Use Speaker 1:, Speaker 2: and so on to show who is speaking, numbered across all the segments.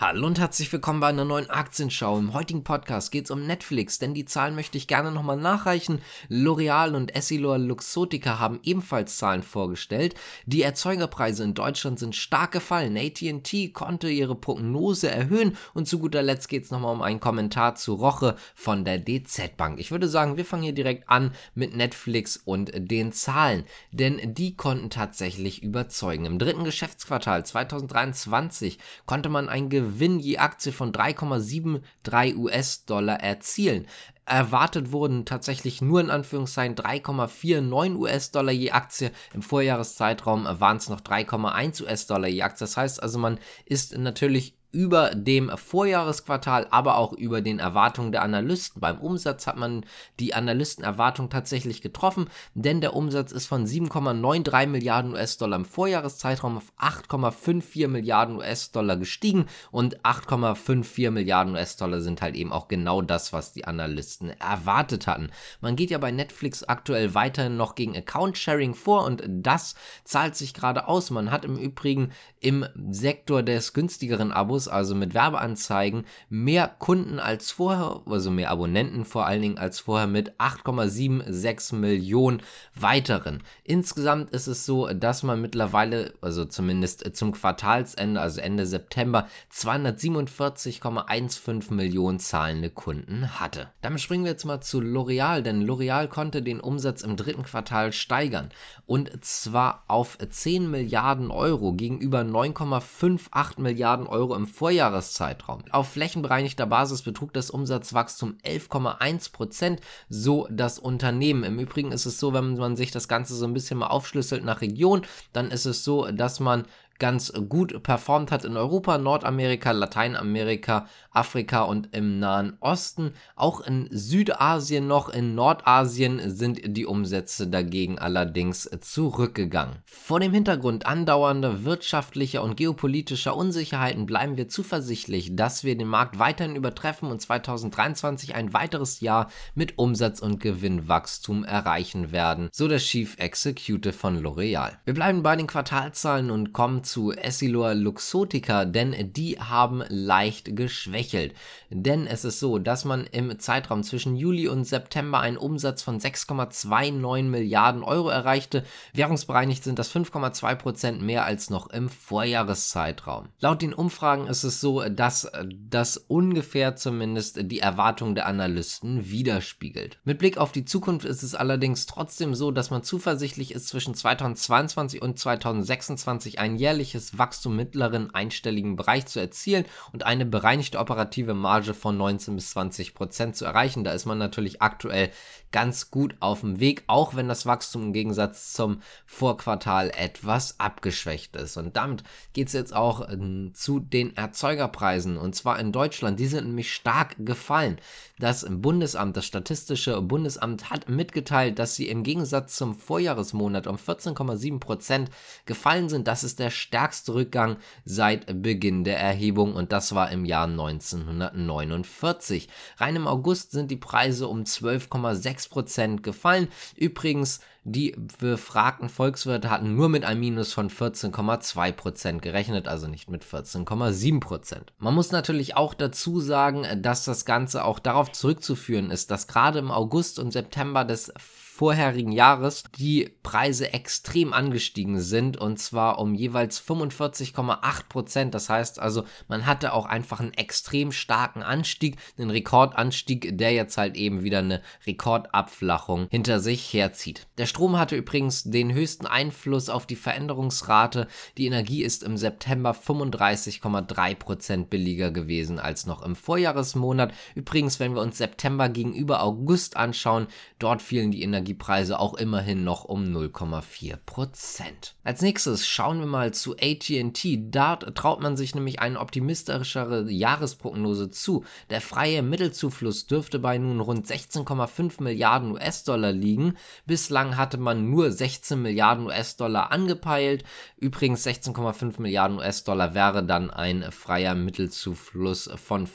Speaker 1: Hallo und herzlich willkommen bei einer neuen Aktienschau. Im heutigen Podcast geht es um Netflix, denn die Zahlen möchte ich gerne nochmal nachreichen. L'Oreal und Essilor Luxotica haben ebenfalls Zahlen vorgestellt. Die Erzeugerpreise in Deutschland sind stark gefallen. AT&T konnte ihre Prognose erhöhen und zu guter Letzt geht es nochmal um einen Kommentar zu Roche von der DZ Bank. Ich würde sagen, wir fangen hier direkt an mit Netflix und den Zahlen, denn die konnten tatsächlich überzeugen. Im dritten Geschäftsquartal 2023 konnte man ein Gewinn Gewinn je Aktie von 3,73 US-Dollar erzielen. Erwartet wurden tatsächlich nur in Anführungszeichen 3,49 US-Dollar je Aktie. Im Vorjahreszeitraum waren es noch 3,1 US-Dollar je Aktie. Das heißt also, man ist natürlich über dem Vorjahresquartal, aber auch über den Erwartungen der Analysten. Beim Umsatz hat man die Analystenerwartung tatsächlich getroffen, denn der Umsatz ist von 7,93 Milliarden US-Dollar im Vorjahreszeitraum auf 8,54 Milliarden US-Dollar gestiegen und 8,54 Milliarden US-Dollar sind halt eben auch genau das, was die Analysten erwartet hatten. Man geht ja bei Netflix aktuell weiterhin noch gegen Account-Sharing vor und das zahlt sich gerade aus. Man hat im Übrigen im Sektor des günstigeren Abos Abos, also mit Werbeanzeigen, mehr Kunden als vorher, also mehr Abonnenten vor allen Dingen als vorher mit 8,76 Millionen weiteren. Insgesamt ist es so, dass man mittlerweile, also zumindest zum Quartalsende, also Ende September, 247,15 Millionen zahlende Kunden hatte. Damit springen wir jetzt mal zu L'Oreal, denn L'Oreal konnte den Umsatz im dritten Quartal steigern und zwar auf 10 Milliarden Euro gegenüber 9,58 Milliarden Euro im Vorjahreszeitraum. Auf flächenbereinigter Basis betrug das Umsatzwachstum 11,1 Prozent, so das Unternehmen. Im Übrigen ist es so, wenn man sich das Ganze so ein bisschen mal aufschlüsselt nach Region, dann ist es so, dass man ganz gut performt hat in Europa, Nordamerika, Lateinamerika, Afrika und im Nahen Osten. Auch in Südasien noch, in Nordasien sind die Umsätze dagegen allerdings zurückgegangen. Vor dem Hintergrund andauernder wirtschaftlicher und geopolitischer Unsicherheiten bleiben wir zuversichtlich, dass wir den Markt weiterhin übertreffen und 2023 ein weiteres Jahr mit Umsatz und Gewinnwachstum erreichen werden, so der Chief Executive von L'Oreal. Wir bleiben bei den Quartalzahlen und kommen zu Essilor Luxotica, denn die haben leicht geschwächelt. Denn es ist so, dass man im Zeitraum zwischen Juli und September einen Umsatz von 6,29 Milliarden Euro erreichte. Währungsbereinigt sind das 5,2 Prozent mehr als noch im Vorjahreszeitraum. Laut den Umfragen ist es so, dass das ungefähr zumindest die Erwartungen der Analysten widerspiegelt. Mit Blick auf die Zukunft ist es allerdings trotzdem so, dass man zuversichtlich ist, zwischen 2022 und 2026 ein jährliches jährliches Wachstum mittleren einstelligen Bereich zu erzielen und eine bereinigte operative Marge von 19 bis 20 Prozent zu erreichen. Da ist man natürlich aktuell ganz gut auf dem Weg, auch wenn das Wachstum im Gegensatz zum Vorquartal etwas abgeschwächt ist. Und damit geht es jetzt auch äh, zu den Erzeugerpreisen und zwar in Deutschland. Die sind nämlich stark gefallen. Das Bundesamt, das Statistische Bundesamt hat mitgeteilt, dass sie im Gegensatz zum Vorjahresmonat um 14,7 Prozent gefallen sind. Das ist der stärkste Rückgang seit Beginn der Erhebung und das war im Jahr 1949. Rein im August sind die Preise um 12,6 Prozent gefallen. Übrigens die befragten Volkswirte hatten nur mit einem Minus von 14,2% gerechnet, also nicht mit 14,7%. Man muss natürlich auch dazu sagen, dass das Ganze auch darauf zurückzuführen ist, dass gerade im August und September des vorherigen Jahres die Preise extrem angestiegen sind und zwar um jeweils 45,8 Prozent. Das heißt also, man hatte auch einfach einen extrem starken Anstieg, einen Rekordanstieg, der jetzt halt eben wieder eine Rekordabflachung hinter sich herzieht. Der Strom hatte übrigens den höchsten Einfluss auf die Veränderungsrate. Die Energie ist im September 35,3 Prozent billiger gewesen als noch im Vorjahresmonat. Übrigens, wenn wir uns September gegenüber August anschauen, dort fielen die Energie Energiepreise auch immerhin noch um 0,4 Prozent. Als nächstes schauen wir mal zu AT&T. Da traut man sich nämlich eine optimistischere Jahresprognose zu. Der freie Mittelzufluss dürfte bei nun rund 16,5 Milliarden US-Dollar liegen. Bislang hatte man nur 16 Milliarden US-Dollar angepeilt. Übrigens 16,5 Milliarden US-Dollar wäre dann ein freier Mittelzufluss von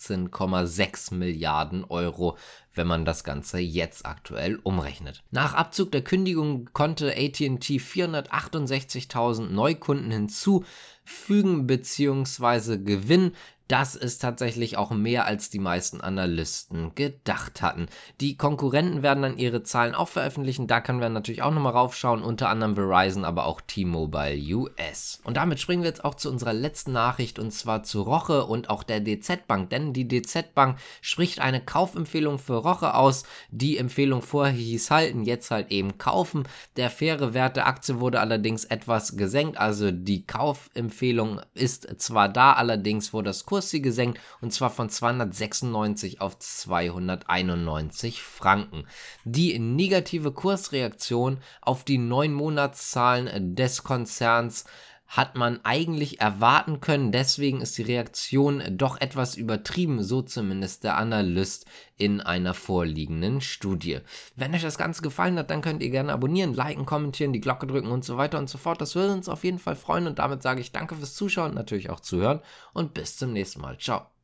Speaker 1: 15,6 Milliarden Euro wenn man das Ganze jetzt aktuell umrechnet. Nach Abzug der Kündigung konnte ATT 468.000 Neukunden hinzu fügen bzw. gewinnen. Das ist tatsächlich auch mehr als die meisten Analysten gedacht hatten. Die Konkurrenten werden dann ihre Zahlen auch veröffentlichen. Da können wir natürlich auch nochmal raufschauen. Unter anderem Verizon, aber auch T-Mobile US. Und damit springen wir jetzt auch zu unserer letzten Nachricht und zwar zu Roche und auch der DZ Bank. Denn die DZ Bank spricht eine Kaufempfehlung für Roche aus. Die Empfehlung vorher hieß halten, jetzt halt eben kaufen. Der faire Wert der Aktie wurde allerdings etwas gesenkt. Also die Kaufempfehlung ist zwar da, allerdings wurde das Kurs Kurs sie gesenkt und zwar von 296 auf 291 Franken. Die negative Kursreaktion auf die neun Monatszahlen des Konzerns hat man eigentlich erwarten können. Deswegen ist die Reaktion doch etwas übertrieben, so zumindest der Analyst in einer vorliegenden Studie. Wenn euch das Ganze gefallen hat, dann könnt ihr gerne abonnieren, liken, kommentieren, die Glocke drücken und so weiter und so fort. Das würde uns auf jeden Fall freuen und damit sage ich danke fürs Zuschauen, natürlich auch zuhören und bis zum nächsten Mal. Ciao.